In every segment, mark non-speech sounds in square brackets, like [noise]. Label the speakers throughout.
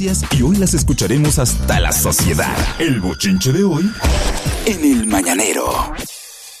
Speaker 1: noticias y hoy las escucharemos hasta la sociedad. El bochinche de hoy en el mañanero.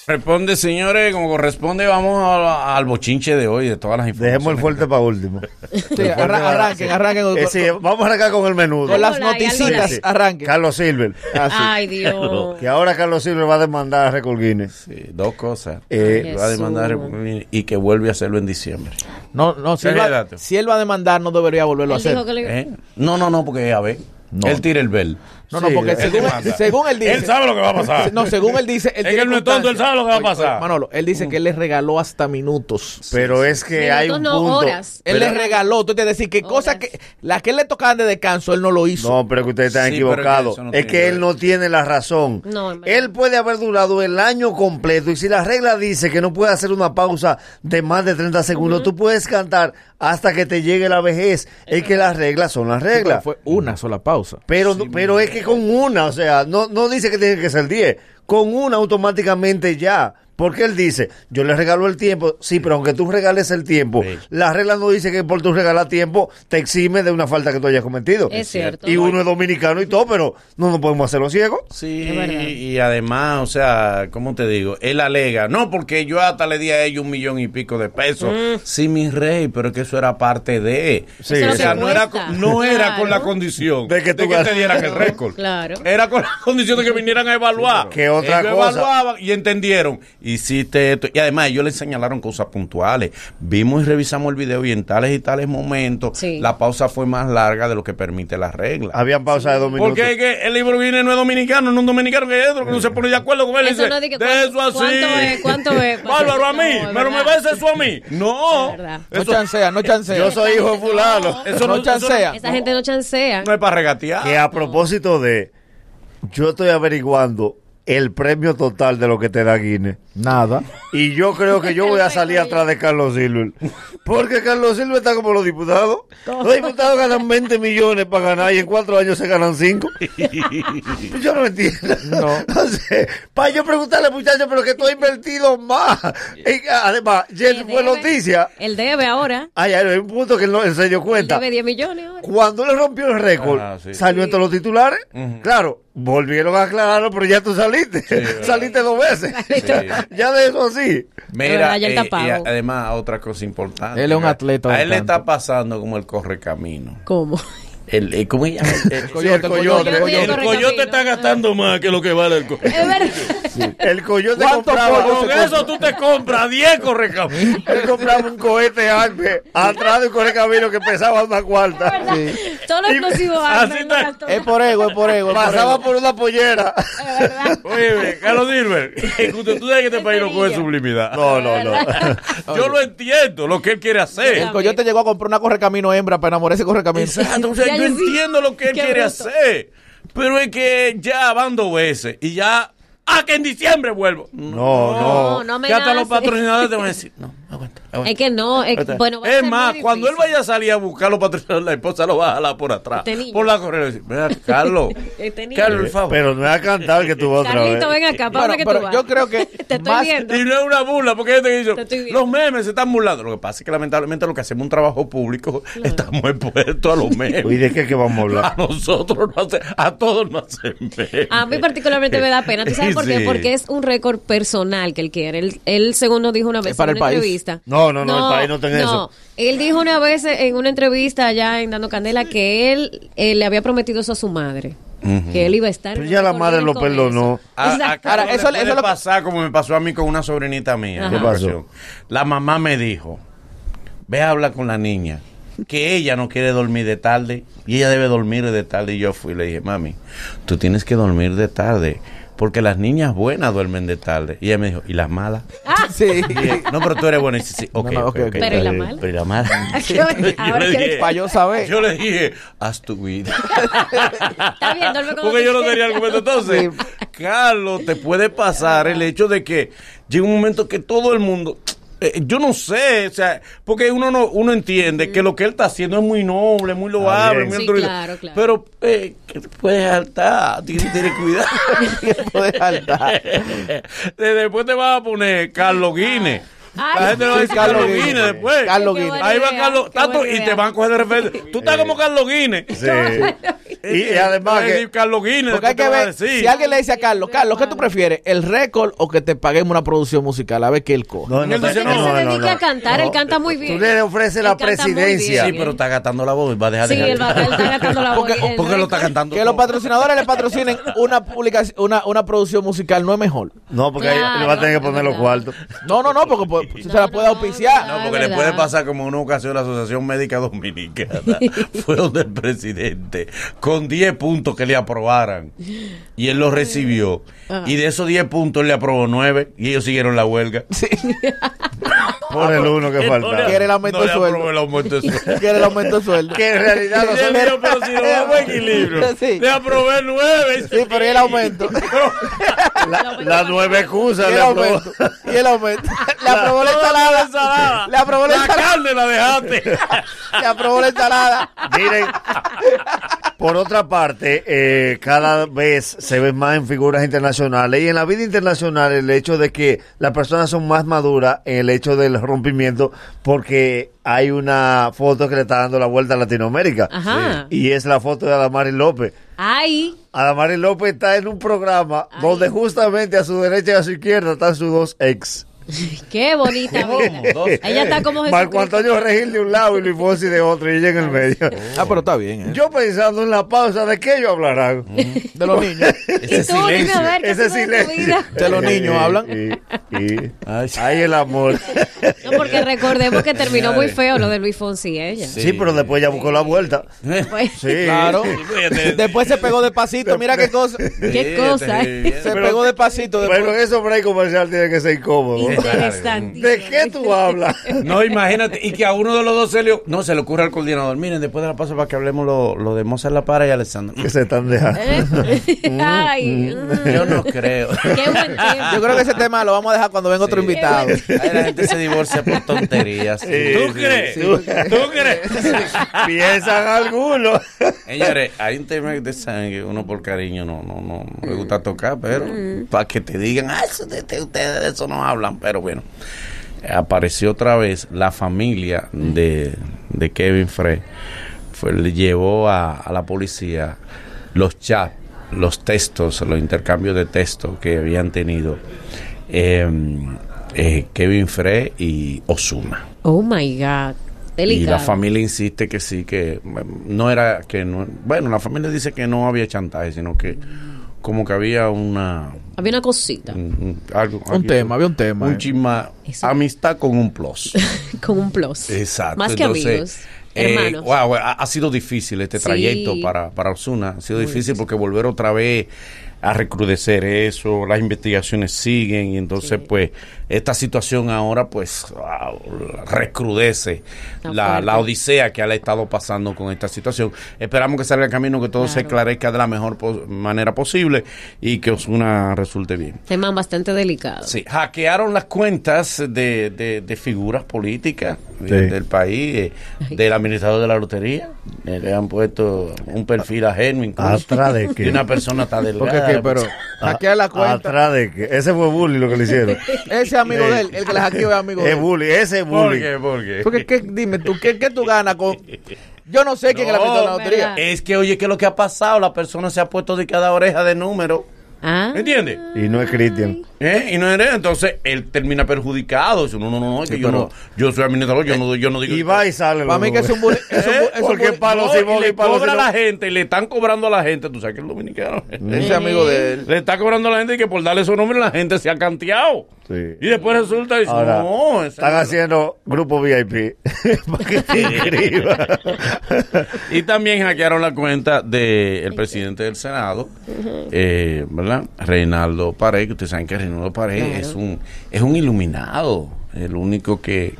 Speaker 2: Responde, señores, como corresponde, vamos a- al bochinche de hoy, de todas las informaciones.
Speaker 3: Dejemos el fuerte para último.
Speaker 4: Sí, arra- arranquen, arranquen.
Speaker 3: Eh, sí, vamos a arrancar con el menudo.
Speaker 4: Con las
Speaker 5: like.
Speaker 4: arranquen.
Speaker 3: Carlos Silver.
Speaker 5: Ay, Dios.
Speaker 3: Que ahora Carlos Silver va a demandar a Record Guinness.
Speaker 2: Sí, dos cosas.
Speaker 3: Eh,
Speaker 2: va a demandar
Speaker 5: Jesús.
Speaker 2: y que vuelve a hacerlo en diciembre.
Speaker 4: No, no, si él, va, si él va a demandar, no debería volverlo a hacer.
Speaker 5: dijo que le-
Speaker 2: ¿Eh? No, no, no, porque a ver,
Speaker 4: No.
Speaker 2: él tira el bel.
Speaker 4: No, no,
Speaker 3: Sí,
Speaker 4: porque
Speaker 3: él
Speaker 4: según,
Speaker 2: demanda.
Speaker 4: según él dice.
Speaker 2: Él sabe lo que va a pasar.
Speaker 4: No, según él dice.
Speaker 2: Es que
Speaker 4: tiene
Speaker 2: él no es tonto, él sabe lo que va a pasar.
Speaker 4: oye, Manolo, él dice que él le regaló hasta minutos.
Speaker 3: pero es que hay un
Speaker 5: no
Speaker 3: punto.
Speaker 5: horas.
Speaker 4: Él le regaló, tú te decir que cosas que las que él le tocaban de descanso, él no lo hizo.
Speaker 3: No, pero que ustedes están
Speaker 2: Sí, pero es que
Speaker 3: equivocados.
Speaker 2: no
Speaker 3: es que él no tiene la razón.
Speaker 5: No,
Speaker 3: él puede haber durado el año completo y si la regla dice que no puede hacer una pausa de más de 30 segundos, tú puedes cantar hasta que te llegue la vejez. Es que las reglas son las reglas.
Speaker 4: fue una sola pausa.
Speaker 3: Pero, pero es que con una, o sea, no, no dice que tiene que ser 10. Con una automáticamente ya. Porque él dice, yo le regalo el tiempo, sí, pero aunque tú regales el tiempo,
Speaker 2: Sí.
Speaker 3: la regla no dice que por tu regalar tiempo te exime de una falta que tú hayas cometido.
Speaker 5: Es cierto.
Speaker 3: Y uno es dominicano y todo, pero no nos podemos hacerlo ciegos.
Speaker 2: Sí,
Speaker 5: Es verdad.
Speaker 2: y además, o sea, ¿cómo te digo? Él alega, no, porque yo hasta le di a ellos un millón y pico de pesos. Sí, mi rey, pero es que eso era parte de.
Speaker 3: Sí,
Speaker 2: o sea, no era, no era
Speaker 5: Claro.
Speaker 2: con la condición
Speaker 3: De que tú
Speaker 2: te
Speaker 3: ganas.
Speaker 2: dieran el récord.
Speaker 5: Claro.
Speaker 2: Era con la condición de que vinieran a evaluar.
Speaker 3: Que otra
Speaker 2: Ellos
Speaker 3: cosa.
Speaker 2: evaluaban y entendieron, hiciste esto. Y además ellos le señalaron cosas puntuales. Vimos y revisamos el video y en tales y tales momentos
Speaker 5: Sí.
Speaker 2: la pausa fue más larga de lo que permite la regla.
Speaker 3: Habían pausa de dos minutos.
Speaker 2: Porque es que el libro viene no es dominicano, no es un dominicano que es otro, que no se pone de acuerdo con él.
Speaker 5: Eso
Speaker 2: dice,
Speaker 5: no es de que
Speaker 2: de
Speaker 5: cuánto-
Speaker 2: eso así.
Speaker 5: cuánto es, cuánto es. [laughs]
Speaker 2: Bárbaro, a mí,
Speaker 5: No,
Speaker 2: pero me va a eso a mí. No.
Speaker 4: No chancea, no chancea.
Speaker 3: Yo soy hijo de fulano.
Speaker 2: eso
Speaker 4: no
Speaker 2: no,
Speaker 4: chancea.
Speaker 5: Esa gente no chancea.
Speaker 2: no es para regatear.
Speaker 3: Que a propósito de, yo estoy averiguando el premio total de lo que te da Guinness.
Speaker 4: Nada.
Speaker 3: Y yo creo que yo voy a salir atrás de Carlos Silver. Porque Carlos Silver está como los diputados. Los diputados ganan 20 millones para ganar y en cuatro años se ganan 5. [laughs] yo no entiendo.
Speaker 4: No. [laughs]
Speaker 3: Entonces, para yo preguntarle, muchachos, pero que tú has invertido más. Y, además, ya
Speaker 5: Él
Speaker 3: fue
Speaker 5: debe.
Speaker 3: noticia.
Speaker 5: Él debe ahora.
Speaker 3: Ay, ay, hay un punto que él no él se dio
Speaker 5: Él
Speaker 3: cuenta.
Speaker 5: debe 10 millones ahora.
Speaker 3: Cuando le rompió el récord,
Speaker 2: Ah, sí.
Speaker 3: salió entre los titulares. Claro, volvieron a aclararlo, pero ya tú saliste. [laughs] saliste dos veces. Ya de eso así.
Speaker 2: Mira, eh, además, otra cosa importante.
Speaker 4: Él es un atleta
Speaker 2: A él le está pasando como el correcamino.
Speaker 5: ¿Cómo?
Speaker 2: El, el- ¿Cómo se llama? El, [laughs]
Speaker 4: coyote,
Speaker 3: el coyote,
Speaker 4: coyote,
Speaker 5: el
Speaker 4: el
Speaker 5: coyote.
Speaker 2: el coyote está gastando más que lo que vale el coyote.
Speaker 5: Es verdad.
Speaker 3: El coyote
Speaker 4: ¿Cuánto
Speaker 3: compraba,
Speaker 2: Con eso tú te compras 10 correcaminos.
Speaker 3: él compraba un cohete antes, atrás de un correcamino que pesaba una cuarta.
Speaker 5: Todo lo explosivo
Speaker 4: Es por ego, es por ego. por
Speaker 3: Pasaba
Speaker 4: ego.
Speaker 3: por una pollera.
Speaker 5: nada, es verdad.
Speaker 2: Oye, Carlos Dilber, [laughs] escucha, tú sabes que este país no coge sublimidad.
Speaker 3: No, no, no. [laughs]
Speaker 2: Yo lo entiendo, lo que él quiere hacer.
Speaker 4: El coyote llegó a comprar una correcamino hembra para enamorar ese correcamino.
Speaker 2: Exacto, o sea,
Speaker 5: Ya
Speaker 2: yo
Speaker 5: sí.
Speaker 2: entiendo lo que él
Speaker 5: Qué
Speaker 2: quiere
Speaker 5: bruto.
Speaker 2: hacer. Pero es que ya van dos veces y ya. ¡Ah, que en diciembre vuelvo!
Speaker 3: No,
Speaker 5: No,
Speaker 3: no.
Speaker 5: no me
Speaker 2: que hasta los patrocinadores te van a [laughs] decir, no, aguanta, aguanta.
Speaker 5: Es que no, es,
Speaker 2: Aguanta.
Speaker 5: bueno, va a
Speaker 2: es más, cuando él vaya a salir a buscar los patrocinadores, la esposa lo va a jalar por atrás.
Speaker 5: Este niño.
Speaker 2: por la correa. y decir, Mira, Carlos. [laughs]
Speaker 5: Este niño.
Speaker 2: Carlos, por favor.
Speaker 3: Pero no es a cantar que tú vas otra
Speaker 5: Carlito,
Speaker 3: vez.
Speaker 5: ven acá, ¿para que
Speaker 4: pero
Speaker 5: tú vas?
Speaker 4: yo creo que [laughs]
Speaker 5: Te estoy
Speaker 4: más-
Speaker 5: viendo.
Speaker 2: Y no es una burla, porque yo te digo, los memes se están burlando. Lo que pasa es que lamentablemente lo que hacemos un trabajo público, estamos expuestos a los memes.
Speaker 3: ¿Y de qué que vamos a hablar?
Speaker 2: A nosotros no hace, a todos nos hacen memes.
Speaker 5: A mí particularmente me da pena. ¿Tú sabes [laughs] por qué?
Speaker 2: Sí.
Speaker 5: Porque es un récord personal que él quiere. Él, él según nos dijo una vez
Speaker 4: Es para
Speaker 5: en
Speaker 4: el
Speaker 5: una
Speaker 4: país.
Speaker 5: entrevista.
Speaker 3: No, no, no, el país no tiene eso.
Speaker 5: Él dijo una vez en una entrevista allá en Dando Candela que él, eh, le había prometido eso a su madre. Que él iba a estar.
Speaker 3: Pero ya la madre lo perdonó.
Speaker 5: eso.
Speaker 2: A, a
Speaker 5: Exacto.
Speaker 2: Carlos
Speaker 4: Ahora, eso-
Speaker 2: le
Speaker 4: eso lo-
Speaker 2: como me pasó a mí con una sobrinita mía.
Speaker 3: ¿Qué pasó?
Speaker 2: La mamá me dijo, ve a hablar con la niña, que ella no quiere dormir de tarde y ella debe dormir de tarde. Y yo fui y le dije, mami, tú tienes que dormir de tarde. Porque las niñas buenas duermen de tarde. Y ella me dijo, ¿y las malas?
Speaker 4: Sí.
Speaker 2: Y dije, no, pero tú eres buena. Y dice, sí, ok,
Speaker 4: No, no.
Speaker 5: Pero ¿y la mala?
Speaker 2: Pero ¿y la mala? [laughs] [laughs]
Speaker 5: Yo-
Speaker 2: le dije-
Speaker 4: Para yo saber.
Speaker 2: Yo le dije, haz tu vida.
Speaker 5: Está bien, duerme como
Speaker 2: Porque yo no tenía argumento. Entonces, Carlos, te puede pasar el hecho de que llega un momento que todo el mundo. Eh, yo no sé, o sea, porque uno no uno entiende que lo que él está haciendo es muy noble, muy loable, muy
Speaker 5: Sí, claro, claro.
Speaker 2: Pero eh, que te puedes saltar, tienes que tener cuidado. [laughs]
Speaker 4: puede saltar.
Speaker 2: De- Después te vas a poner Carlos Guinness.
Speaker 5: Ay,
Speaker 2: La gente le va a decir
Speaker 4: Carlos Guinness.
Speaker 2: Guinness después.
Speaker 4: Carlos Guinness.
Speaker 2: Ahí va Carlos,
Speaker 5: buena
Speaker 2: y te van a coger de referente. Tú estás como Carlos Guinness.
Speaker 3: Sí. Y, y además que
Speaker 2: Carlos Guinness.
Speaker 4: Porque hay que ver, si alguien le dice a Carlos, Carlos, ¿qué tú prefieres? ¿El récord o que te paguemos una producción musical? A ver qué él coge.
Speaker 3: no,
Speaker 2: Él dice,
Speaker 5: Porque
Speaker 2: no,
Speaker 5: él se
Speaker 2: no,
Speaker 5: dedica a cantar, él canta muy bien.
Speaker 3: Tú le ofreces
Speaker 5: Él
Speaker 3: la presidencia.
Speaker 2: Sí, pero está gastando la voz y va a dejar
Speaker 5: Sí,
Speaker 2: de
Speaker 5: él, va, él está gastando la [laughs] voz.
Speaker 2: Porque, porque lo está cantando.
Speaker 4: Que los patrocinadores le patrocinen una publicación, una, una producción musical no es mejor.
Speaker 3: No, porque ahí
Speaker 5: Claro,
Speaker 3: le va a tener que poner los cuartos.
Speaker 4: No, no, no, porque pues, se la puede
Speaker 5: no,
Speaker 4: auspiciar.
Speaker 2: No, porque le puede pasar como en una ocasión la Asociación Médica Dominicana [laughs] fue donde el presidente con 10 puntos que le aprobaran y él los recibió y de esos 10 puntos él le aprobó 9 y ellos siguieron la huelga. [laughs]
Speaker 3: Por el uno que
Speaker 2: no
Speaker 3: falta.
Speaker 4: Quiere el aumento
Speaker 2: no
Speaker 4: de sueldo.
Speaker 2: aprobó el aumento de sueldo. [laughs]
Speaker 4: Quiere el aumento de sueldo.
Speaker 3: Que en realidad
Speaker 2: él dijo, pero si no [laughs] vamos a equilibrio.
Speaker 4: Sí.
Speaker 2: Le aprobé 9.
Speaker 4: Sí, pero y el aumento.
Speaker 3: la, las nueve excusas
Speaker 4: Y
Speaker 3: le
Speaker 4: el
Speaker 3: aprobó.
Speaker 4: aumento. Y el aumento. Le aprobó la ensalada. Le aprobó la
Speaker 2: La
Speaker 4: ensalada.
Speaker 2: carne la dejaste.
Speaker 4: Le aprobó la ensalada.
Speaker 3: Miren, por otra parte, eh, cada vez se ve más en figuras internacionales y en la vida internacional el hecho de que las personas son más maduras en el hecho del rompimiento porque hay una foto que le está dando la vuelta a Latinoamérica
Speaker 5: Ajá.
Speaker 3: y es la foto de Adamari López.
Speaker 5: Ay,
Speaker 3: Adamari López está en un programa donde justamente a su derecha y a su izquierda están sus dos ex. [laughs]
Speaker 5: qué bonita vida. Ella está como
Speaker 3: Marco. Antonio Regil de un lado y Luis Fonsi de otro y ella en el medio.
Speaker 4: Ah, pero está bien. ¿eh?
Speaker 3: Yo pensando en la pausa, ¿de qué ellos hablarán?
Speaker 4: De los niños. [laughs]
Speaker 2: Ese
Speaker 5: Y tú, dime a
Speaker 2: silencio.
Speaker 5: ver, ¿qué
Speaker 3: Ese
Speaker 5: de
Speaker 3: silencio.
Speaker 5: vida?
Speaker 4: De los niños hablan.
Speaker 3: Y, y-
Speaker 2: Ay,
Speaker 3: el amor.
Speaker 5: No, porque recordemos que terminó muy feo lo de Luis Fonsi, ella.
Speaker 3: Sí, pero después ya buscó la vuelta.
Speaker 5: Pues,
Speaker 3: Sí. [laughs]
Speaker 4: Claro. Después se pegó despacito. Mira qué cosa.
Speaker 5: Qué cosa, ¿eh?
Speaker 4: Se
Speaker 3: Pero-
Speaker 4: pegó despacito.
Speaker 3: Pero
Speaker 4: Después.
Speaker 3: en esos break comercial tiene que ser incómodo.
Speaker 5: Interesante.
Speaker 3: ¿De qué tú hablas? [laughs]
Speaker 2: No, imagínate, y que a uno de los dos se le, no, se le ocurre al coordinador. Miren, después de la pausa para que hablemos lo, lo de Mozart La Para y Alessandro.
Speaker 3: Que se están dejando.
Speaker 5: ¿Eh? [laughs] Ay, mm,
Speaker 2: Yo no creo. [laughs]
Speaker 5: qué buen tiempo.
Speaker 4: Yo creo que ese tema lo vamos a dejar cuando venga otro invitado.
Speaker 2: Ahí la gente se divorcia por tonterías.
Speaker 3: Sí,
Speaker 2: ¿Tú
Speaker 3: sí,
Speaker 2: crees?
Speaker 3: sí.
Speaker 2: ¿Tú crees?
Speaker 3: Piensan algunos.
Speaker 2: Señores, hay un tema que saben que uno por cariño no, no, no, no le gusta tocar, pero para que te digan, ah, eso de, de- ustedes de eso no hablan, pero bueno. Apareció otra vez la familia de, de Kevin Frey. Fue, le llevó a, a la policía los chats, los textos, los intercambios de textos que habían tenido eh, eh, Kevin Frey y Osuna.
Speaker 5: Oh my God.
Speaker 2: Y
Speaker 5: Delicado.
Speaker 2: la familia insiste que sí, que mm, no era que no. Bueno, la familia dice que no había chantaje, sino que como que había una.
Speaker 5: Había una cosita
Speaker 2: un- un- algo,
Speaker 4: Un tema, había un tema,
Speaker 2: Un
Speaker 4: eh.
Speaker 2: chisma.
Speaker 5: Eso.
Speaker 2: Amistad con un plus. [laughs]
Speaker 5: con un plus.
Speaker 2: Exacto.
Speaker 5: Más que
Speaker 2: Entonces,
Speaker 5: amigos.
Speaker 2: eh,
Speaker 5: hermanos.
Speaker 2: wow, ha, ha sido difícil este
Speaker 5: Sí.
Speaker 2: trayecto para, para Osuna. Ha sido difícil porque volver otra vez a recrudecer eso, las investigaciones siguen y entonces
Speaker 5: Sí.
Speaker 2: pues esta situación ahora pues ah, recrudece la, la odisea que ha estado pasando con esta situación. Esperamos que salga el camino, que todo se esclarezca de la mejor pos- manera posible y que Osuna resulte bien.
Speaker 5: Tema bastante delicado.
Speaker 2: Sí, hackearon las cuentas de, de, de figuras políticas de- del país, eh, del administrador de la lotería. Eh, le han puesto un perfil ajeno incluso.
Speaker 3: ¿Atrás de [laughs] qué?
Speaker 2: Y una persona está [laughs] delgada.
Speaker 4: Porque qué, pero [laughs] hackear la cuenta.
Speaker 3: Atrás de que ese fue bully lo que le hicieron.
Speaker 4: Ese amigo de él, el que le hackeó es amigo de
Speaker 3: Es
Speaker 4: él.
Speaker 3: bully, ese es
Speaker 2: ¿Por
Speaker 3: bully.
Speaker 2: qué? ¿Por qué?
Speaker 4: Porque, ¿qué, dime tú, ¿qué, qué tú ganas con...? Yo no sé quién es la
Speaker 2: No,
Speaker 4: de la lotería.
Speaker 2: Es que, oye, ¿qué es lo que ha pasado? La persona se ha puesto de cada oreja de número.
Speaker 5: Ah.
Speaker 2: ¿Entiendes?
Speaker 3: Y no es Cristian.
Speaker 2: ¿Eh? Y no eres, entonces él termina perjudicado. Dice, no, no, no, no, es que
Speaker 4: Sí,
Speaker 2: yo,
Speaker 4: pero-
Speaker 2: no yo soy administrador, yo no, yo no digo.
Speaker 3: Y va y sale.
Speaker 4: Para mí que es un bullying. Es
Speaker 2: ¿Eh? [laughs]
Speaker 4: es
Speaker 3: Porque
Speaker 4: bullying.
Speaker 3: palo
Speaker 2: No,
Speaker 3: sí,
Speaker 2: y le
Speaker 3: palo
Speaker 2: cobra a
Speaker 3: no.
Speaker 2: la gente y le están cobrando a la gente. Tú sabes que el dominicano.
Speaker 4: Ese amigo de él.
Speaker 2: Le está cobrando a la gente y que por darle su nombre la gente se ha canteado.
Speaker 3: Sí.
Speaker 2: Y después resulta y dice,
Speaker 3: Ahora,
Speaker 2: no,
Speaker 3: están
Speaker 2: no".
Speaker 3: haciendo grupo VIP [laughs] para que te inscribas. [laughs]
Speaker 2: Y también hackearon la cuenta del presidente del Senado, eh, ¿verdad? Reinaldo Pared, que ustedes saben que Reinaldo Pared
Speaker 5: Claro.
Speaker 2: es un es un iluminado, el único que,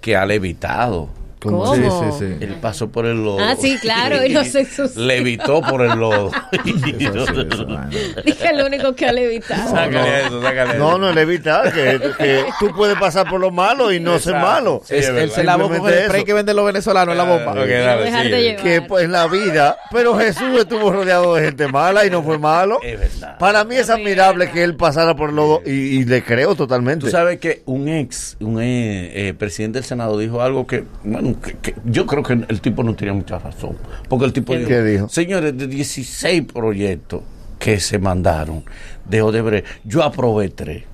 Speaker 2: que ha levitado
Speaker 5: ¿Cómo?
Speaker 4: Sí, sí, sí.
Speaker 2: Él pasó por el lodo.
Speaker 5: Ah, sí, claro, y no se. [laughs]
Speaker 2: Levitó por el lodo. [laughs]
Speaker 4: Eso sí, eso, mano. [laughs]
Speaker 5: Dije el único que ha levitado.
Speaker 2: Sácale eso, sácale
Speaker 3: No,
Speaker 2: eso.
Speaker 3: no es evitar que, que tú puedes pasar por lo malo y no ser malo.
Speaker 2: Sí,
Speaker 4: Es- él se lavó con el spray que venden los venezolanos en la bomba.
Speaker 2: Ok, dale,
Speaker 3: que pues, en la vida, pero Jesús estuvo rodeado de gente mala y no fue malo.
Speaker 2: Es verdad.
Speaker 3: Para mí es admirable que él pasara por el lodo y, y le creo totalmente.
Speaker 2: Tú sabes que un ex, un eh, eh, presidente del Senado dijo algo que, bueno, que- que yo creo que el tipo no tenía mucha razón. Porque el tipo
Speaker 3: ¿Qué
Speaker 2: dijo,
Speaker 3: ¿Qué dijo?
Speaker 2: señores, de 16 proyectos que se mandaron de Odebrecht, yo aprobé tres.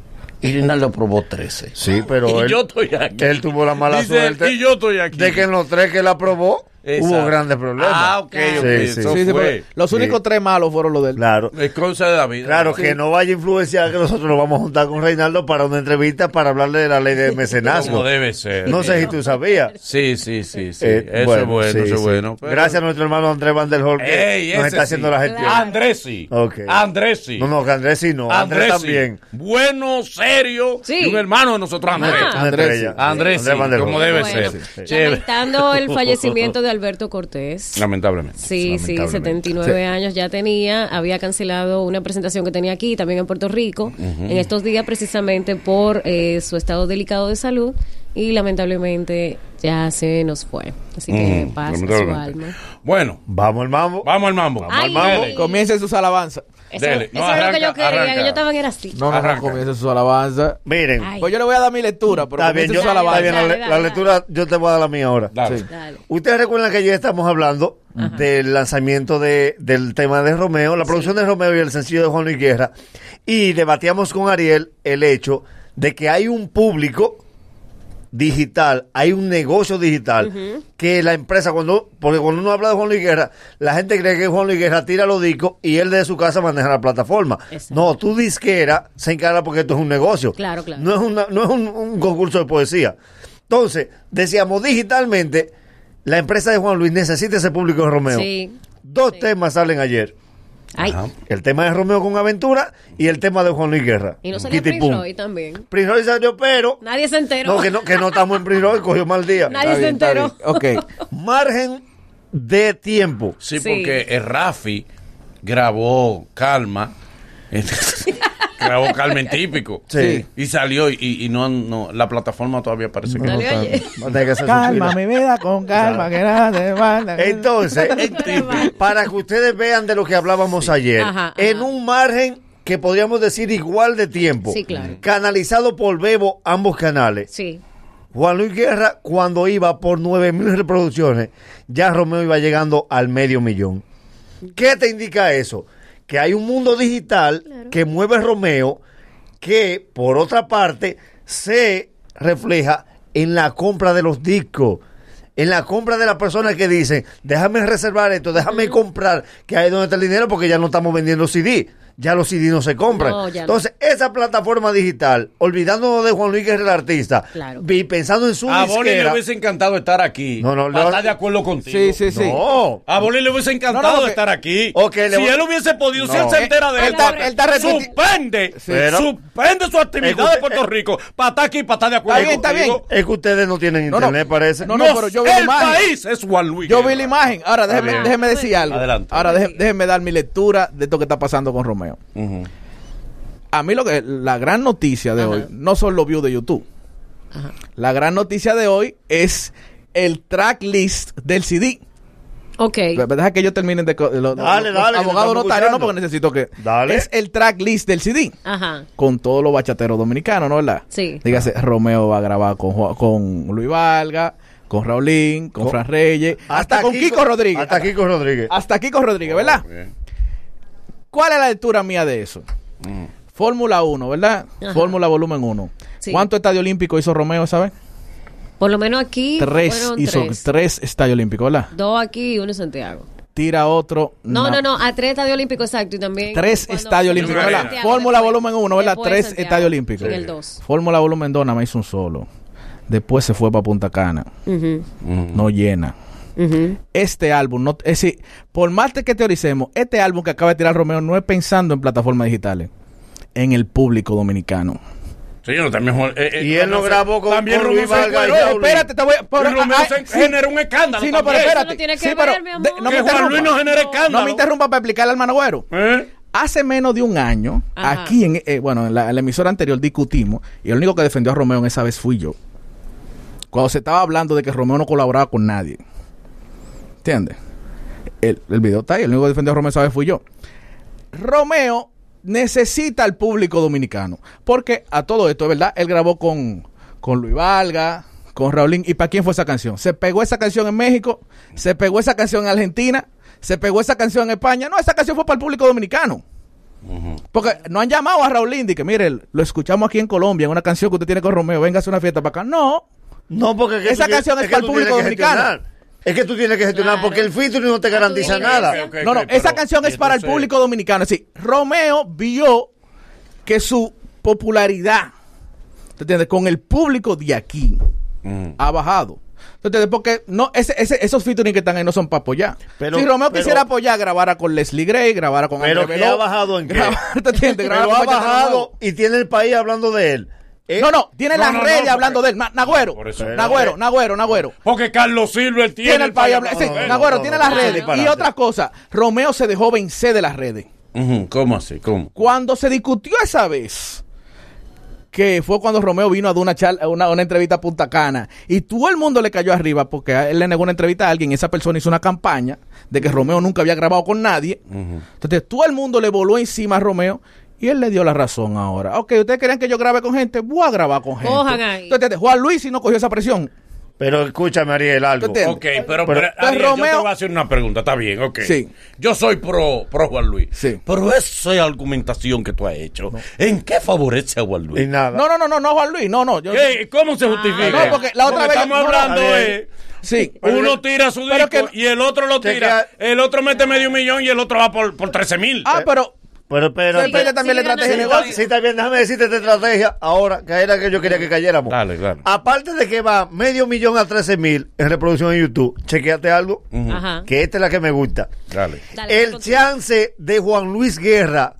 Speaker 2: Y Rinaldo aprobó 13.
Speaker 3: Sí, pero [laughs]
Speaker 2: y
Speaker 3: él,
Speaker 2: yo estoy aquí.
Speaker 3: él tuvo la mala
Speaker 2: Dice él,
Speaker 3: suerte
Speaker 2: Y yo estoy aquí.
Speaker 3: de que en los tres que él aprobó
Speaker 2: Exacto.
Speaker 3: hubo grandes problemas.
Speaker 2: Ah, ok, ok.
Speaker 3: Sí, sí.
Speaker 2: Eso
Speaker 4: Sí, sí,
Speaker 2: fue.
Speaker 4: pero los
Speaker 3: Sí.
Speaker 4: únicos tres malos fueron los de él.
Speaker 3: Claro.
Speaker 2: Es cosa de la vida.
Speaker 3: Claro, que no vaya a influenciar que nosotros nos vamos a juntar con Reinaldo para una entrevista para hablarle de la ley de [laughs] mecenazgo.
Speaker 2: Como debe ser.
Speaker 3: No sé si tú sabías.
Speaker 2: Sí, sí, sí, sí.
Speaker 3: Eh,
Speaker 2: eso es bueno,
Speaker 3: sí,
Speaker 2: eso es
Speaker 3: sí.
Speaker 2: bueno. pero-
Speaker 3: Gracias a nuestro hermano Andrés Van der Hol que
Speaker 2: Ey,
Speaker 3: nos está haciendo la gestión.
Speaker 5: Claro.
Speaker 2: Andrés sí.
Speaker 3: Ok.
Speaker 2: Andrés sí.
Speaker 3: No, no, que Andrés sí no. Andrés,
Speaker 2: Andrés sí.
Speaker 3: también.
Speaker 2: Bueno, serio.
Speaker 5: Sí.
Speaker 2: Y un hermano de nosotros, Andrés.
Speaker 5: Ah.
Speaker 4: Andrés.
Speaker 2: Andrés, como debe ser.
Speaker 5: Lamentando el [laughs] fallecimiento de Alberto Cortés.
Speaker 2: Lamentablemente.
Speaker 5: Sí, sí,
Speaker 3: Lamentablemente.
Speaker 5: 79 años ya tenía, había cancelado una presentación que tenía aquí, también en Puerto Rico, en estos días precisamente por eh, su estado delicado de salud y lamentablemente ya se nos fue. Así que
Speaker 2: Ujú,
Speaker 5: paz a su alma.
Speaker 2: Bueno,
Speaker 3: Vamos al mambo.
Speaker 2: vamos al mambo.
Speaker 5: Ay,
Speaker 2: Dele.
Speaker 4: Comiencen sus alabanzas.
Speaker 5: Eso,
Speaker 2: Dele.
Speaker 5: eso
Speaker 2: No,
Speaker 5: es lo que
Speaker 2: arranca,
Speaker 5: yo quería,
Speaker 2: arranca.
Speaker 5: que yo también era así.
Speaker 4: No, no, no,
Speaker 2: Arranca.
Speaker 4: comiencen sus alabanzas.
Speaker 3: Miren,
Speaker 5: Ay.
Speaker 4: Pues yo le voy a dar mi lectura, pero
Speaker 3: está bien,
Speaker 4: comiencen
Speaker 3: yo, está bien, la,
Speaker 5: Dale,
Speaker 3: le-
Speaker 5: dale,
Speaker 3: la
Speaker 5: dale.
Speaker 3: lectura yo te voy a dar la mía ahora.
Speaker 2: Dale.
Speaker 4: Sí.
Speaker 5: Dale.
Speaker 3: Ustedes recuerdan que ayer estamos hablando del lanzamiento de, del tema de Romeo, la producción de Romeo y el sencillo de Juan Luis Guerra, y debatíamos con Ariel el hecho de que hay un público digital, hay un negocio digital que la empresa, cuando porque cuando uno habla de Juan Luis Guerra, la gente cree que Juan Luis Guerra tira los discos y él de su casa maneja la plataforma.
Speaker 5: Exacto.
Speaker 3: No, tu disquera se encarga porque esto es un negocio.
Speaker 5: Claro, claro.
Speaker 3: No es, una- no es un, un concurso de poesía. Entonces, decíamos digitalmente, la empresa de Juan Luis necesita ese público de Romeo.
Speaker 5: Sí.
Speaker 3: Dos
Speaker 5: Sí.
Speaker 3: temas salen ayer.
Speaker 5: Ay.
Speaker 2: Ajá.
Speaker 3: El tema de Romeo con Aventura y el tema de Juan Luis Guerra.
Speaker 5: Y no
Speaker 3: Kitty
Speaker 5: Prince. Roy también.
Speaker 3: Prince Roy salió, pero...
Speaker 5: Nadie se enteró.
Speaker 3: No, que no, que no estamos en Prince Roy, cogió mal día.
Speaker 5: Nadie se enteró.
Speaker 4: Ok. [laughs]
Speaker 3: Margen de tiempo.
Speaker 2: Sí,
Speaker 5: Sí.
Speaker 2: porque el Rafi grabó Calma. [laughs] Calma en típico.
Speaker 3: Sí.
Speaker 2: Y salió y, y no, no, la plataforma todavía parece que no.
Speaker 3: Hacer su
Speaker 4: Calma, mi vida con calma, que nada te manda.
Speaker 3: Entonces, [laughs] para que ustedes vean de lo que hablábamos ayer,
Speaker 5: Ajá,
Speaker 3: en
Speaker 5: ajá.
Speaker 3: un margen que podríamos decir igual de tiempo,
Speaker 5: Sí, claro.
Speaker 3: canalizado por Bebo ambos canales.
Speaker 5: Sí.
Speaker 3: Juan Luis Guerra, cuando iba por 9 mil reproducciones, ya Romeo iba llegando al medio millón. ¿Qué te indica eso? Que hay un mundo digital que mueve Romeo, que por otra parte se refleja en la compra de los discos. En la compra de las personas que dicen, déjame reservar esto, déjame comprar, que ahí es donde está el dinero, porque ya no estamos vendiendo CD. Ya los CD no se compran.
Speaker 5: No, ya no.
Speaker 3: Entonces, esa plataforma digital, olvidándonos de Juan Luis Guerra, el artista,
Speaker 5: Claro.
Speaker 3: y pensando en su
Speaker 2: A Boli le
Speaker 3: disquera,
Speaker 2: hubiese encantado estar aquí.
Speaker 3: No, no,
Speaker 2: para estar de acuerdo contigo.
Speaker 4: Sí, sí, sí.
Speaker 3: No.
Speaker 2: A Boli le hubiese encantado
Speaker 4: No, no, que-
Speaker 2: estar aquí. Si él hubiese podido, si él se entera de
Speaker 4: Él está- él está
Speaker 2: suspende,
Speaker 3: Pero-
Speaker 2: suspende su actividad
Speaker 3: Es que usted-
Speaker 2: de Puerto Rico para estar aquí, para estar de acuerdo
Speaker 4: Está bien, está
Speaker 2: contigo.
Speaker 3: Es que ustedes no tienen
Speaker 4: No, no.
Speaker 3: internet, parece.
Speaker 4: No, no, pero yo vi la
Speaker 2: el
Speaker 4: imagen.
Speaker 2: país es Juan Luis.
Speaker 4: Yo vi la imagen. Ahora, déjeme,
Speaker 3: bien.
Speaker 4: déjeme decir algo.
Speaker 2: Adelante.
Speaker 4: Ahora, déjeme, dar mi lectura de esto que está pasando con Romeo.
Speaker 2: Ujú.
Speaker 4: A mí lo que la gran noticia de
Speaker 5: Ajá.
Speaker 4: hoy no son los views de YouTube.
Speaker 5: Ajá.
Speaker 4: La gran noticia de hoy es el track list del CD.
Speaker 5: Ok.
Speaker 4: Deja que yo termine de, lo-
Speaker 3: Dale,
Speaker 4: los
Speaker 3: dale, estamos
Speaker 4: notarios no porque necesito que
Speaker 3: Dale.
Speaker 4: es el track list del CD
Speaker 5: Ajá.
Speaker 4: con todos los bachateros dominicanos, ¿no verdad?
Speaker 5: Sí.
Speaker 4: Dígase, Romeo va a grabar con, con Luis Valga, con Raulín, con Fran Reyes, hasta, con Kiko, Rodríguez.
Speaker 3: Hasta Kiko Rodríguez.
Speaker 4: Hasta Kiko Rodríguez, ¿verdad?
Speaker 2: Bien.
Speaker 4: ¿Cuál es la lectura mía de eso? Fórmula 1, ¿verdad?
Speaker 5: Ajá.
Speaker 4: Fórmula volumen 1.
Speaker 5: Sí.
Speaker 4: ¿Cuánto estadio olímpico hizo Romeo, sabes?
Speaker 5: Por lo menos aquí
Speaker 4: Tres hizo
Speaker 5: tres.
Speaker 4: tres estadios olímpicos, ¿verdad?
Speaker 5: Dos aquí y uno en Santiago.
Speaker 4: Tira otro.
Speaker 5: No, no, no, a tres estadios olímpicos, exacto. Y también.
Speaker 4: Tres estadios olímpicos, ¿verdad? Fórmula volumen 1, ¿verdad? Tres estadios olímpicos.
Speaker 5: En el 2.
Speaker 4: Fórmula volumen 2 nada más hizo un solo. Después se fue para Punta Cana. No llena. Este álbum, no, es decir, por más que teoricemos, este álbum que acaba de tirar Romeo no es pensando en plataformas digitales, en el público dominicano.
Speaker 2: Señor, también Juan- eh, eh,
Speaker 3: Y él
Speaker 2: se-
Speaker 3: grabó con-
Speaker 2: también
Speaker 3: con Vargas.
Speaker 4: Espérate, te voy a... Pero-
Speaker 2: Romeo
Speaker 4: ah,
Speaker 2: se
Speaker 4: sí.
Speaker 2: generó un escándalo.
Speaker 4: Sí, no, pero
Speaker 2: también.
Speaker 4: espérate.
Speaker 5: Eso no tiene que
Speaker 4: sí,
Speaker 5: ver,
Speaker 4: pero
Speaker 5: mi amor.
Speaker 4: de- no
Speaker 2: que
Speaker 4: me
Speaker 2: Juan Luis
Speaker 4: interrumpa.
Speaker 2: no genere escándalo.
Speaker 4: No me interrumpa para explicarle al hermano Güero.
Speaker 2: ¿Eh?
Speaker 4: Hace menos de un año,
Speaker 5: Ajá.
Speaker 4: aquí, en, eh, bueno, en la, en la emisora anterior discutimos y el único que defendió a Romeo en esa vez fui yo. Cuando se estaba hablando de que Romeo no colaboraba con nadie. ¿Entiendes? El, el video está ahí, el único que defendió a Romeo fui yo. Romeo necesita al público dominicano. Porque a todo esto, es verdad, él grabó con, con Luis Valga, con Raulín. ¿Y para quién fue esa canción? Se pegó esa canción en México, se pegó esa canción en Argentina, se pegó esa canción en España. No, esa canción fue para el público dominicano. Porque no han llamado a Raulín y que mire, lo escuchamos aquí en Colombia, en una canción que usted tiene con Romeo, venga a hacer una fiesta para acá. No,
Speaker 3: No, porque es que
Speaker 4: Esa
Speaker 3: tú
Speaker 4: canción es
Speaker 3: que
Speaker 4: para el público dominicano.
Speaker 3: Es que tú tienes que gestionar
Speaker 5: Claro.
Speaker 3: porque el featuring no te garantiza
Speaker 5: tu
Speaker 3: nada.
Speaker 4: no, no, esa
Speaker 2: pero-
Speaker 4: canción es para el
Speaker 2: entonces-
Speaker 4: público dominicano. Es decir, Romeo vio que su popularidad, ¿te entiendes? Con el público de aquí
Speaker 2: Mm.
Speaker 4: ha bajado. ¿Te entiendes? Porque no, ese, ese- esos featuring que están ahí no son para apoyar.
Speaker 3: Pero-
Speaker 4: si Romeo
Speaker 3: pero-
Speaker 4: quisiera apoyar, grabara con Leslie Gray, grabara con
Speaker 3: Pero
Speaker 4: André
Speaker 3: que
Speaker 4: Beló,
Speaker 3: ha bajado en qué?
Speaker 4: grabar- [laughs] ¿te entiendes?
Speaker 3: Pero
Speaker 4: con
Speaker 3: ha bajado y tiene el país hablando de él. Eh,
Speaker 4: No, no, tiene
Speaker 2: No,
Speaker 4: las
Speaker 2: no,
Speaker 4: redes
Speaker 2: porque-
Speaker 4: hablando de él. Na- Nagüero, Nagüero, Nagüero, Nagüero.
Speaker 2: Porque Carlos Silva tiene,
Speaker 4: Tiene el país. Sí, Nagüero tiene las redes. Y otra cosa, Romeo se dejó vencer de las redes.
Speaker 2: ¿Cómo así? ¿Cómo?
Speaker 4: Cuando se discutió esa vez, que fue cuando Romeo vino a dar una, charla- una, una entrevista a Punta Cana, y todo el mundo le cayó arriba porque él le negó una entrevista a alguien y esa persona hizo una campaña de que Romeo nunca había grabado con nadie. Entonces todo el mundo le voló encima a Romeo. Y él le dio la razón ahora. Ok, ustedes querían que yo grabe con gente, voy a grabar con gente.
Speaker 5: Cojan ahí.
Speaker 4: Entonces, Juan Luis si no cogió esa presión.
Speaker 3: Pero escúchame, Ariel, algo.
Speaker 4: ¿Tú entiendes?
Speaker 2: Ok, pero,
Speaker 3: Pero-
Speaker 2: pero, Ariel, yo te
Speaker 4: Romeo-
Speaker 2: voy a hacer una pregunta, está bien, ok.
Speaker 4: Sí.
Speaker 2: Yo soy pro, pro Juan Luis.
Speaker 4: Sí.
Speaker 2: Pero esa argumentación que tú has hecho, ¿en qué favorece a Juan Luis?
Speaker 3: nada.
Speaker 4: No, no, no, no, no, Juan Luis, no, no. Yo,
Speaker 2: ¿Qué? ¿Cómo se justifica?
Speaker 4: Ah, no, porque la otra vez-
Speaker 2: estamos hablando
Speaker 3: bien.
Speaker 2: es...
Speaker 4: Sí.
Speaker 2: Uno tira su disco
Speaker 4: que-
Speaker 2: y el otro lo tira.
Speaker 3: queda-
Speaker 2: El otro mete medio millón y el otro va por, por 13 mil.
Speaker 4: Ah, pero
Speaker 3: Pero, pero,
Speaker 4: depende
Speaker 3: pero-
Speaker 4: también la
Speaker 5: sigue
Speaker 4: estrategia de negocio.
Speaker 3: Sí, está bien, déjame decirte esta estrategia ahora, que era que yo quería que cayéramos.
Speaker 2: Dale, claro.
Speaker 3: Aparte de que va medio millón a 13 mil en reproducción en YouTube, chequeate algo,
Speaker 5: Ajá.
Speaker 3: que esta es la que me gusta.
Speaker 2: Dale.
Speaker 5: Dale,
Speaker 3: el chance de Juan Luis Guerra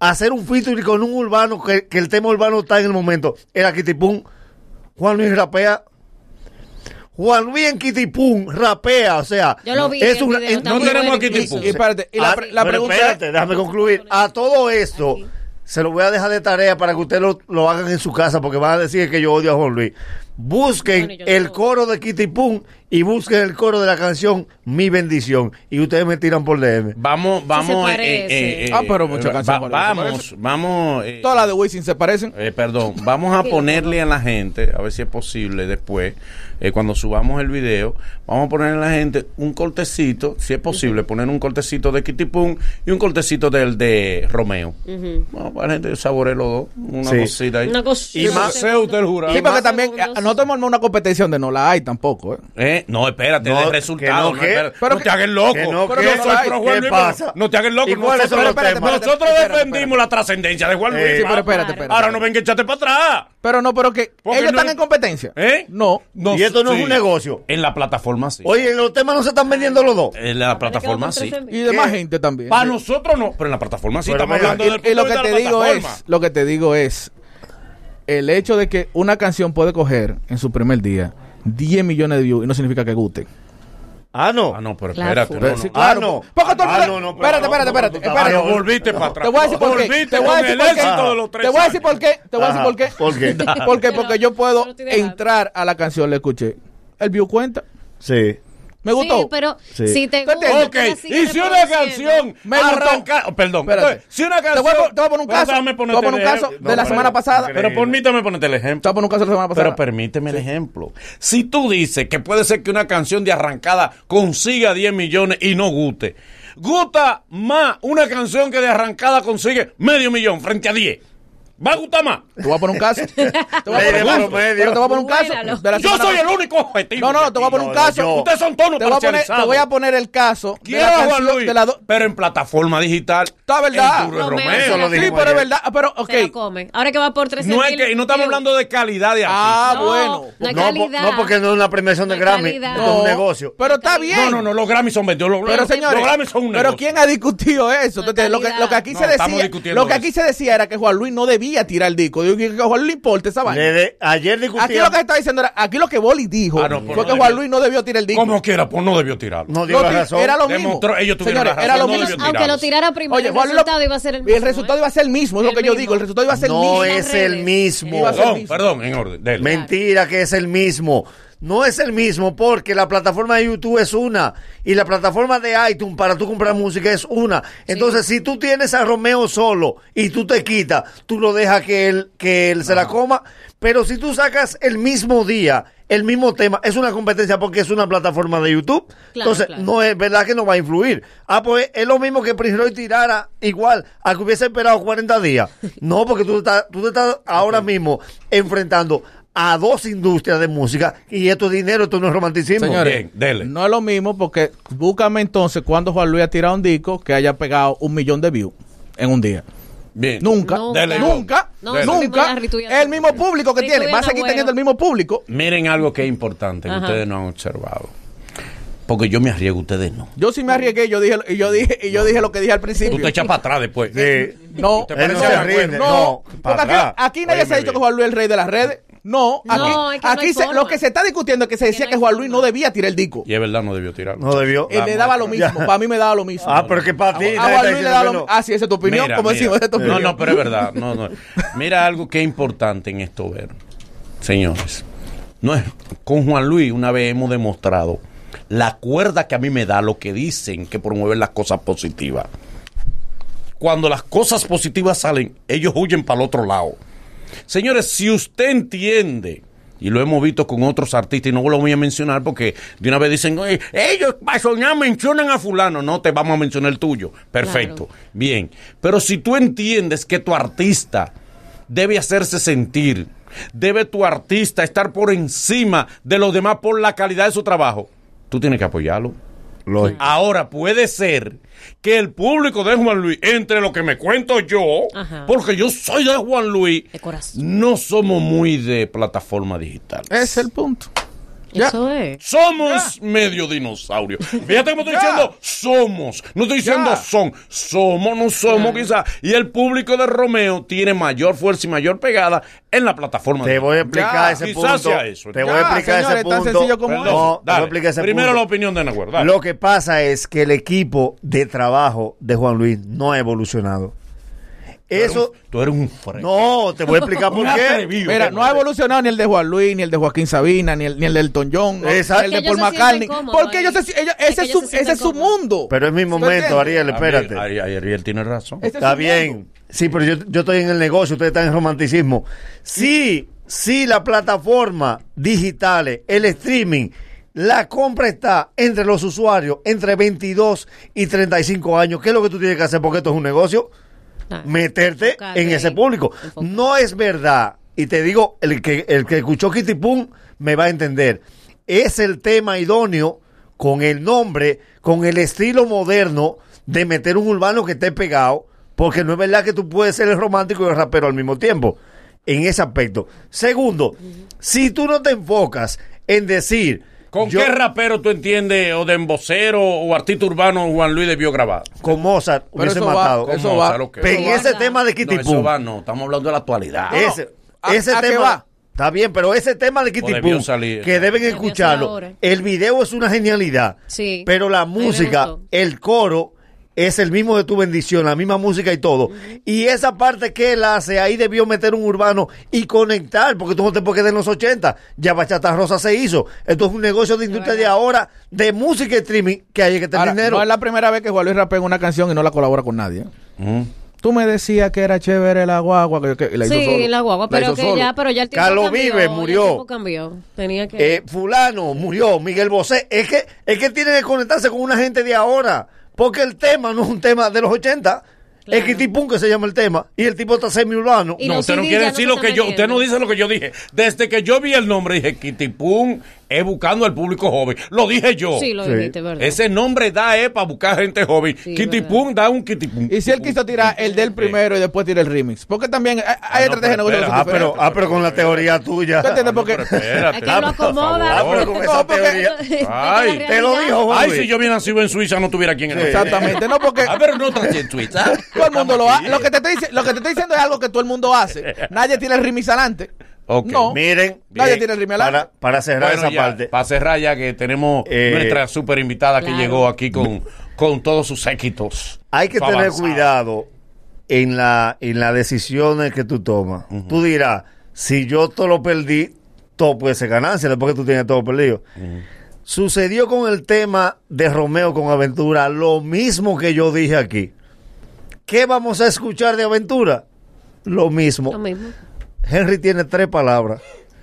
Speaker 3: hacer un featuring con un urbano, que, que el tema urbano está en el momento, era Kitipum. Juan Luis rapea. Juan Luis en Kitipum rapea, o sea,
Speaker 5: Yo lo vi
Speaker 3: es
Speaker 5: en
Speaker 3: un-
Speaker 5: video,
Speaker 3: en-
Speaker 5: está
Speaker 2: no tenemos tipo.
Speaker 4: Y espérate, y la,
Speaker 3: Ah,
Speaker 4: la pregunta
Speaker 3: espérate, déjame concluir. A todo esto, se lo voy a dejar de tarea para que ustedes lo, lo hagan en su casa, porque van a decir que yo odio a Juan Luis. Busquen
Speaker 5: Bueno,
Speaker 3: el coro de Kitty Pum y busquen el coro de la canción Mi Bendición. Y ustedes me tiran por DM.
Speaker 2: Vamos, vamos.
Speaker 5: parece.
Speaker 4: Ah, pero muchas
Speaker 2: va-
Speaker 4: canciones
Speaker 2: va-. Vamos, vamos. eh,
Speaker 4: todas las de Wisin se parecen.
Speaker 2: Eh, perdón, vamos a ponerle a la gente, a ver si es posible después, eh, cuando subamos el video, vamos a ponerle a la gente un cortecito, si es posible, poner un cortecito de Kitty Pum y un cortecito del de Romeo. Vamos para la gente saboree los dos, una
Speaker 3: Sí.
Speaker 2: cosita ahí.
Speaker 5: Una cosita.
Speaker 2: Y más usted el jurado.
Speaker 4: Sí, porque también no tenemos una competencia donde no la hay tampoco. ¿eh?
Speaker 2: Eh, No, espérate,
Speaker 3: No,
Speaker 2: de
Speaker 3: que
Speaker 2: resultado.
Speaker 3: no,
Speaker 2: No,
Speaker 3: ¿qué?
Speaker 2: espérate,
Speaker 4: Pero
Speaker 2: no
Speaker 4: que-
Speaker 2: te hagas loco.
Speaker 3: que no,
Speaker 2: Pero
Speaker 3: ¿qué?
Speaker 2: yo soy pro
Speaker 3: ¿Qué
Speaker 2: Juan Luis,
Speaker 3: pasa?
Speaker 2: No te hagas loco.
Speaker 3: ¿Y cuáles son
Speaker 2: Nosotros, nosotros
Speaker 4: Espérate, espérate,
Speaker 2: defendimos
Speaker 4: espérate.
Speaker 2: la trascendencia de Juan Luis.
Speaker 3: Eh,
Speaker 4: Sí, pero espérate, espérate.
Speaker 2: Ahora no venga, échate para atrás.
Speaker 4: Pero no, pero que
Speaker 2: Porque
Speaker 4: ellos
Speaker 2: no-
Speaker 4: están en competencia.
Speaker 2: ¿Eh?
Speaker 4: No.
Speaker 2: No,
Speaker 3: y esto no
Speaker 2: sí.
Speaker 3: es un negocio.
Speaker 2: En la plataforma sí.
Speaker 3: Oye, en los temas no se están vendiendo los dos.
Speaker 2: En la plataforma sí.
Speaker 4: Y demás
Speaker 3: ¿Qué?
Speaker 4: gente también.
Speaker 2: Para nosotros no, pero en la plataforma sí. Estamos hablando del
Speaker 4: Y lo
Speaker 2: de
Speaker 4: que te
Speaker 2: de
Speaker 4: digo es, lo que te digo es el hecho de que una canción puede coger en su primer día 10 millones de views y no significa que guste.
Speaker 3: Ah, no.
Speaker 2: Ah, no, pero espérate.
Speaker 4: Pero
Speaker 2: no,
Speaker 4: sí, claro.
Speaker 3: Ah, no.
Speaker 4: Porque todo
Speaker 3: Ah, no, no,
Speaker 4: espérate, espérate, espérate, espérate.
Speaker 2: Ah,
Speaker 3: no,
Speaker 2: no, volviste para atrás.
Speaker 4: Te voy a decir por qué.
Speaker 2: Volviste
Speaker 4: Te voy a
Speaker 2: con
Speaker 4: decir
Speaker 2: el
Speaker 4: por qué.
Speaker 2: éxito de los tres
Speaker 4: Te voy a decir por qué. Te voy a decir
Speaker 3: Ajá.
Speaker 4: por qué.
Speaker 3: ¿Por qué? [laughs]
Speaker 4: ¿Por qué? Porque yo puedo entrar a la canción, le escuché. El view cuenta.
Speaker 3: Sí.
Speaker 4: Me gustó.
Speaker 5: Sí, pero
Speaker 3: Sí.
Speaker 5: si te
Speaker 4: ¿Tú
Speaker 5: gusta?
Speaker 2: Ok, y si una canción
Speaker 4: Me
Speaker 2: arranca, oh, perdón,
Speaker 4: Espérate.
Speaker 2: entonces, si una
Speaker 4: Te
Speaker 2: canción,
Speaker 4: voy a, te voy a poner un caso. Te voy a poner un caso de la semana pasada.
Speaker 2: Pero permítame ponerte el
Speaker 4: Te
Speaker 2: ejemplo.
Speaker 4: voy a poner un caso de la semana pasada.
Speaker 2: Pero permíteme el ejemplo. Si tú dices que puede ser que una canción de arrancada consiga 10 millones y no guste, gusta más una canción que de arrancada consigue medio millón frente a 10. ¿Va a gustar más?
Speaker 4: Te voy a poner un caso. [laughs] Te voy a poner un caso. Pero te voy a poner un caso. De la
Speaker 2: Yo soy el único objetivo.
Speaker 4: No, no, te voy a poner un
Speaker 3: No, no,
Speaker 4: caso.
Speaker 3: yo-
Speaker 2: Ustedes son todos
Speaker 4: Te voy, a poner, te voy a poner el caso de
Speaker 2: Quiero a Juan Luis,
Speaker 4: de la do-
Speaker 2: pero en plataforma digital.
Speaker 4: Está verdad.
Speaker 5: la
Speaker 3: lo
Speaker 4: Sí, pero es verdad. Pero, ok.
Speaker 5: Se la come. Ahora que va por 13
Speaker 2: No es que, y no estamos hablando de calidad de
Speaker 4: Ah,
Speaker 2: artista.
Speaker 5: No,
Speaker 4: bueno.
Speaker 5: no
Speaker 3: No,
Speaker 5: calidad.
Speaker 3: no, porque no es una premiación de
Speaker 5: No
Speaker 3: Grammy,
Speaker 5: calidad.
Speaker 3: esto es un negocio.
Speaker 4: Pero está bien.
Speaker 2: No, no, no, los Grammys son 22. Los,
Speaker 4: Pero señores,
Speaker 2: los Grammys son un
Speaker 4: pero
Speaker 2: negocio.
Speaker 4: ¿quién ha discutido eso?
Speaker 5: No
Speaker 4: lo, que, aquí
Speaker 2: No,
Speaker 4: se decía, lo que aquí se decía era que Juan Luis no debía debía tirar el disco. Digo que a Juan Luis le importa esa vaina.
Speaker 3: De- ayer discutíamos.
Speaker 4: Aquí lo que se está diciendo era, aquí lo que Boli dijo
Speaker 2: Ah, no,
Speaker 4: fue
Speaker 2: no
Speaker 4: que Juan
Speaker 2: debió.
Speaker 4: Luis no debió tirar el disco.
Speaker 2: Como quiera, pues no debió tirarlo.
Speaker 3: No dio
Speaker 4: ti-
Speaker 3: razón.
Speaker 4: Era lo mismo.
Speaker 2: Demostró- ellos tuvieron
Speaker 4: Señores,
Speaker 2: la
Speaker 4: era lo
Speaker 2: no
Speaker 4: mismo.
Speaker 5: Aunque lo tirara primero,
Speaker 4: Oye,
Speaker 5: el resultado
Speaker 4: lo-
Speaker 5: iba a ser el mismo.
Speaker 4: El resultado
Speaker 5: ¿eh?
Speaker 4: iba a ser el mismo, es lo que yo digo. El resultado iba a ser el
Speaker 3: No
Speaker 4: mismo.
Speaker 5: las
Speaker 3: es el mismo.
Speaker 2: Perdón, perdón, en orden.
Speaker 3: Mentira que es el mismo. No es el mismo porque la plataforma de YouTube es una y la plataforma de iTunes para tú comprar música es una. Entonces, si tú tienes a Romeo solo y tú te quitas, tú lo dejas que él, que él se la coma. Pero si tú sacas el mismo día, el mismo tema, es una competencia porque es una plataforma de YouTube.
Speaker 5: Claro,
Speaker 3: Entonces,
Speaker 5: claro.
Speaker 3: no es verdad que no va a influir. Ah, pues es lo mismo que Prince Royce tirara igual a que hubiese esperado 40 días. [laughs] No, porque tú estás, tú te estás ahora mismo enfrentando a dos industrias de música y esto es dinero, esto no es romanticismo.
Speaker 4: Señores,
Speaker 2: Bien, dele.
Speaker 4: no es lo mismo porque búscame entonces cuando Juan Luis ha tirado un disco que haya pegado un millón de views en un día.
Speaker 2: Bien.
Speaker 4: Nunca,
Speaker 5: Nunca.
Speaker 2: Dele,
Speaker 4: nunca,
Speaker 5: No,
Speaker 2: Dele.
Speaker 4: nunca. El mismo público que tiene, va a seguir teniendo el mismo público.
Speaker 2: Miren algo que es importante que
Speaker 5: Ajá.
Speaker 2: ustedes no han observado. Porque yo me arriesgo, ustedes no.
Speaker 4: Yo sí me arriesgué, yo dije, y yo dije, y yo dije lo que dije al
Speaker 2: Tú
Speaker 4: principio.
Speaker 2: te echas para atrás después.
Speaker 3: Sí.
Speaker 4: No,
Speaker 2: ¿Te
Speaker 3: Él no
Speaker 2: parece
Speaker 3: se rinde.
Speaker 4: no,
Speaker 3: No,
Speaker 4: porque aquí, nadie
Speaker 2: Óyeme
Speaker 4: se ha dicho
Speaker 2: bien.
Speaker 4: que Juan Luis es el rey de las redes. No, aquí,
Speaker 5: No, es que no
Speaker 4: aquí se- lo que se está discutiendo es que se decía
Speaker 5: no
Speaker 4: que Juan Luis no debía tirar el disco.
Speaker 2: Y es verdad, no debió tirarlo.
Speaker 3: No debió.
Speaker 4: Él le daba lo mismo, para mí me daba lo mismo.
Speaker 3: Ah, pero que para ti.
Speaker 4: a Juan Luis le daba lo mismo.
Speaker 3: no.
Speaker 4: Ah, sí, esa es tu opinión,
Speaker 2: Mira,
Speaker 4: como
Speaker 2: mira.
Speaker 4: decimos, esa es tu
Speaker 2: No,
Speaker 4: opinión.
Speaker 2: no, pero es verdad. No, no. Mira algo que es importante en esto ver. Señores, no es, con Juan Luis una vez hemos demostrado la cuerda que a mí me da lo que dicen que promueven las cosas positivas. Cuando las cosas positivas salen, ellos huyen para el otro lado. Señores, si usted entiende, y lo hemos visto con otros artistas, y no lo voy a mencionar porque de una vez dicen, "Oye, ellos para soñar mencionan a fulano, no te vamos a mencionar el tuyo. Perfecto, bien. Pero si tú entiendes que tu artista debe hacerse sentir, debe tu artista estar por encima de los demás por la calidad de su trabajo, tú tienes que apoyarlo.
Speaker 3: Lógico.
Speaker 2: Ahora puede ser que el público de Juan Luis, entre lo que me cuento yo,
Speaker 5: Ajá.
Speaker 2: porque yo soy de Juan Luis,
Speaker 5: De corazón.
Speaker 2: no somos muy de plataforma digital.
Speaker 4: Ese es el punto. Ya.
Speaker 5: Eso es.
Speaker 2: Somos medio dinosaurio. Fíjate cómo estoy
Speaker 4: Ya.
Speaker 2: diciendo somos. No estoy diciendo son. Somos, no somos quizás. Y el público de Romeo tiene mayor fuerza y mayor pegada en la plataforma.
Speaker 3: Te voy a explicar ese
Speaker 2: quizás
Speaker 3: punto.
Speaker 2: sea eso.
Speaker 3: Te voy a explicar ese
Speaker 4: tan
Speaker 3: punto.
Speaker 4: sencillo como
Speaker 2: Perdón,
Speaker 3: no, te voy a
Speaker 2: dale.
Speaker 3: explicar ese
Speaker 2: Primero
Speaker 3: punto.
Speaker 2: la opinión de Nahuel. dale.
Speaker 3: Lo que pasa es que el equipo de trabajo de Juan Luis no ha evolucionado. Eso.
Speaker 2: Tú eres un fre-
Speaker 3: No, te voy a explicar [laughs] por
Speaker 2: Un
Speaker 3: qué.
Speaker 2: atrevido.
Speaker 4: Mira, no ha evolucionado ni el de Juan Luis, ni el de Joaquín Sabina, ni el, ni el del Elton John, ni el de Paul McCartney. Porque ellos se, ellos-
Speaker 5: Es
Speaker 4: ese, es su, ese es su mundo.
Speaker 3: Pero es mi
Speaker 4: ¿Sí me
Speaker 3: momento? Ariel, espérate.
Speaker 2: Ariel, Ariel, Ariel tiene razón.
Speaker 3: Está bien.
Speaker 4: mundo.
Speaker 3: Sí, pero yo, yo estoy en el negocio, ustedes están en romanticismo. Sí, sí, la plataforma digitales, el streaming, la compra está entre los usuarios entre 22 y 35 años. ¿Qué es lo que tú tienes que hacer? Porque esto es un negocio.
Speaker 5: Ah,
Speaker 3: Meterte en ese público. No es verdad. Y te digo, el que, el que escuchó Kitty Pum me va a entender. Es el tema idóneo con el nombre, con el estilo moderno de meter un urbano que esté pegado, porque no es verdad que tú puedes ser el romántico y el rapero al mismo tiempo, en ese aspecto. Segundo, si tú no te enfocas en decir...
Speaker 2: ¿Con
Speaker 3: yo-
Speaker 2: qué rapero tú entiendes, o de embocero o artista urbano Juan Luis debió grabar?
Speaker 3: Con Mozart
Speaker 4: Pero
Speaker 3: hubiese
Speaker 4: eso va,
Speaker 3: matado.
Speaker 2: ¿Cómo?
Speaker 4: eso va.
Speaker 2: ¿Sabes lo que?
Speaker 3: Pero en ese
Speaker 5: va.
Speaker 3: tema de Kitty
Speaker 2: No, eso va, no. Estamos hablando de la actualidad.
Speaker 3: ese,
Speaker 4: ¿A-
Speaker 3: ese
Speaker 4: a
Speaker 3: tema
Speaker 4: va?
Speaker 3: está bien, pero ese tema de Kitty Pum,
Speaker 2: salir.
Speaker 3: que deben escucharlo. El video es una genialidad,
Speaker 5: Sí.
Speaker 3: pero la música, el coro es el mismo de tu bendición, la misma música y todo. Y esa parte que él hace, ahí debió meter un urbano y conectar, porque tú no te puedes quedar en los 80. Ya Bachata Rosa se hizo. Esto es un negocio de industria de ahora, de música y streaming, que hay que tener
Speaker 4: Ahora,
Speaker 3: dinero.
Speaker 4: no es la primera vez que Juan Luis rapea en una canción y no la colabora con nadie.
Speaker 2: Mm.
Speaker 4: Tú me decías que era chévere la guagua. Que, la hizo
Speaker 5: Sí,
Speaker 4: solo.
Speaker 5: la guagua, pero que
Speaker 4: solo.
Speaker 5: ya, pero ya el tiempo
Speaker 3: Carlos
Speaker 5: cambió,
Speaker 3: Vives
Speaker 5: ya
Speaker 3: murió.
Speaker 5: El tiempo cambió. Tenía que...
Speaker 3: Eh, fulano murió, Miguel Bosé. Es que, es que tiene que conectarse con una gente de ahora. Porque el tema no es un tema de los 80.
Speaker 5: Claro.
Speaker 3: Es Kitty que se llama el tema. Y el tipo está semi-urbano.
Speaker 2: No, usted no quiere
Speaker 5: no
Speaker 2: decir lo que yo. Usted no dice lo que yo dije. Desde que yo vi el nombre, dije Kitty es buscando al público joven. Lo dije yo.
Speaker 5: Sí, lo
Speaker 3: Sí.
Speaker 5: dijiste, ¿verdad?
Speaker 2: Ese nombre da es para buscar gente joven.
Speaker 5: Sí,
Speaker 2: Kitty
Speaker 5: verdad.
Speaker 2: Pum da un Kitty Pum.
Speaker 4: Y si él quiso tirar el del primero y después tira el remix. Porque también hay, hay
Speaker 2: no,
Speaker 4: estrategias de
Speaker 2: pero
Speaker 4: negocio
Speaker 3: Ah, pero, ah, pero con la teoría tuya.
Speaker 4: ¿Tú entiendes? Porque
Speaker 2: Pero espérate.
Speaker 5: Es que lo acomoda.
Speaker 3: Ah, pero con esa
Speaker 4: No, porque-
Speaker 3: teoría. [laughs]
Speaker 2: Ay,
Speaker 3: Te lo dijo, Juan
Speaker 2: Ay, si yo hubiera nacido en Suiza, no tuviera quien en
Speaker 3: Sí.
Speaker 4: Exactamente, no porque [laughs]
Speaker 2: A ver, no traje en Suiza.
Speaker 4: todo el mundo lo hace.
Speaker 2: aquí.
Speaker 4: Lo que te estoy dici- lo que te estoy diciendo es algo que todo el mundo hace. [laughs] Nadie tiene el remix adelante.
Speaker 2: Ok.
Speaker 4: No.
Speaker 3: Miren,
Speaker 4: Nadie
Speaker 3: bien,
Speaker 4: tiene el rimel
Speaker 3: para, para cerrar
Speaker 2: Bueno,
Speaker 3: esa
Speaker 2: ya,
Speaker 3: parte.
Speaker 2: Para cerrar ya que tenemos
Speaker 3: Eh,
Speaker 2: nuestra super invitada que
Speaker 5: Claro.
Speaker 2: llegó aquí con, con todos sus éxitos.
Speaker 3: Hay que tener cuidado en la en las decisiones que tú tomas. Tú dirás, si yo todo lo perdí, todo puede ser ganancia después que tú tienes todo perdido. Sucedió con el tema de Romeo con Aventura lo mismo que yo dije aquí. ¿Qué vamos a escuchar de Aventura? Lo mismo.
Speaker 5: Lo mismo.
Speaker 3: Henry tiene tres palabras.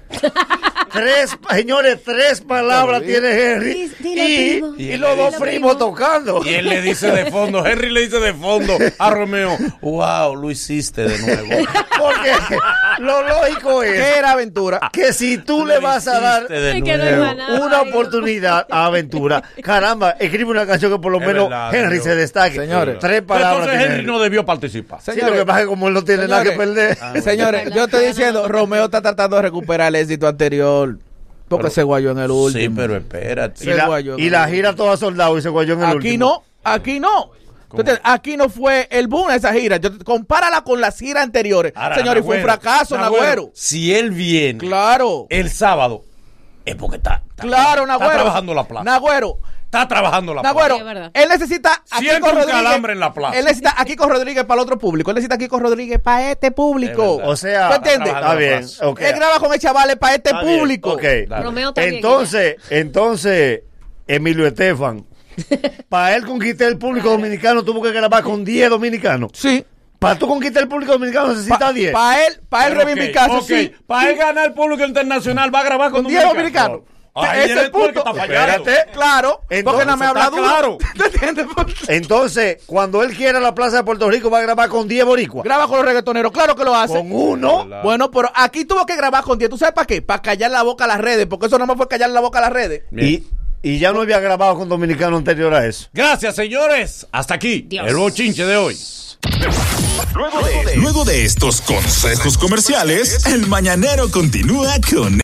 Speaker 3: [laughs] tres, señores, tres palabras tiene Henry. Y, los dos primos
Speaker 5: primo.
Speaker 3: tocando.
Speaker 2: Y él le dice de fondo, Henry le dice de fondo a Romeo, wow, lo hiciste de nuevo.
Speaker 3: Porque lo lógico es
Speaker 4: ¿Qué era aventura?
Speaker 3: que si tú le vas a dar una oportunidad a Aventura, caramba, escribe una canción que por lo
Speaker 2: Es
Speaker 3: menos
Speaker 2: verdad,
Speaker 3: Henry
Speaker 2: Dios.
Speaker 3: se destaque.
Speaker 4: Señores.
Speaker 3: tres palabras.
Speaker 2: entonces Henry no debió participar.
Speaker 3: Sí, lo que pasa es que como él no tiene nada que perder.
Speaker 4: Señores, yo estoy diciendo, Romeo está tratando de recuperar el éxito anterior. Porque se guayó en el último.
Speaker 2: Sí, pero espérate.
Speaker 3: y, la,
Speaker 4: guayó,
Speaker 3: y
Speaker 4: no.
Speaker 3: la gira toda soldado y se guayó en el
Speaker 4: Aquí
Speaker 3: último.
Speaker 4: no, aquí no. ¿Tú entiendes? Aquí no fue el boom esa gira. Yo, compárala con las giras anteriores.
Speaker 2: Ahora,
Speaker 4: Señor, y fue un
Speaker 2: Nagüero,
Speaker 4: fracaso, Nagüero.
Speaker 2: Si él viene
Speaker 4: Claro.
Speaker 2: el sábado, es porque está, está-
Speaker 4: Claro,
Speaker 2: está
Speaker 4: Nagüero.
Speaker 2: trabajando la plaza.
Speaker 4: Nagüero.
Speaker 2: está trabajando la
Speaker 4: Nagüero, él necesita a
Speaker 2: Siente
Speaker 4: Kiko
Speaker 2: un
Speaker 4: Rodríguez.
Speaker 2: calambre en la plaza.
Speaker 4: Él necesita a Kiko Rodríguez para el otro público. Él necesita a Kiko Rodríguez para este público.
Speaker 2: Es.
Speaker 3: O sea,
Speaker 4: ¿Tú entiendes?
Speaker 2: Está
Speaker 3: está bien.
Speaker 4: Él graba con el chaval para este
Speaker 3: Está bien,
Speaker 4: público.
Speaker 5: está
Speaker 3: Entonces, entonces, Emilio Estefan, [laughs] para él conquistar el público dominicano, tuvo que grabar con 10 dominicanos.
Speaker 4: Sí.
Speaker 3: Para tú conquistar el público dominicano necesitas 10.
Speaker 4: Para él, para él reivindicarse,
Speaker 2: ok,
Speaker 4: sí.
Speaker 2: Para él ganar el público internacional va a grabar con,
Speaker 4: Con 10 dominicanos.
Speaker 2: Ahí
Speaker 4: Ese es el
Speaker 2: que
Speaker 4: punto.
Speaker 3: Espérate.
Speaker 4: Claro.
Speaker 3: Entonces,
Speaker 4: porque no me habla duro.
Speaker 2: claro. [laughs]
Speaker 3: Entonces, cuando él quiera la plaza de Puerto Rico, va a grabar con 10 boricuas.
Speaker 4: Graba con los reggaetoneros. Claro que lo hace.
Speaker 3: Con uno.
Speaker 4: Bueno, pero aquí tuvo que grabar con 10. ¿Tú sabes para qué? Para callar la boca a las redes. Porque eso no me fue callar la boca a las redes.
Speaker 3: Y, y ya no había grabado con dominicano anterior a eso.
Speaker 2: Gracias, señores. Hasta aquí
Speaker 5: Dios.
Speaker 2: el bochinche de hoy.
Speaker 1: Luego de, estos consejos comerciales, el mañanero continúa con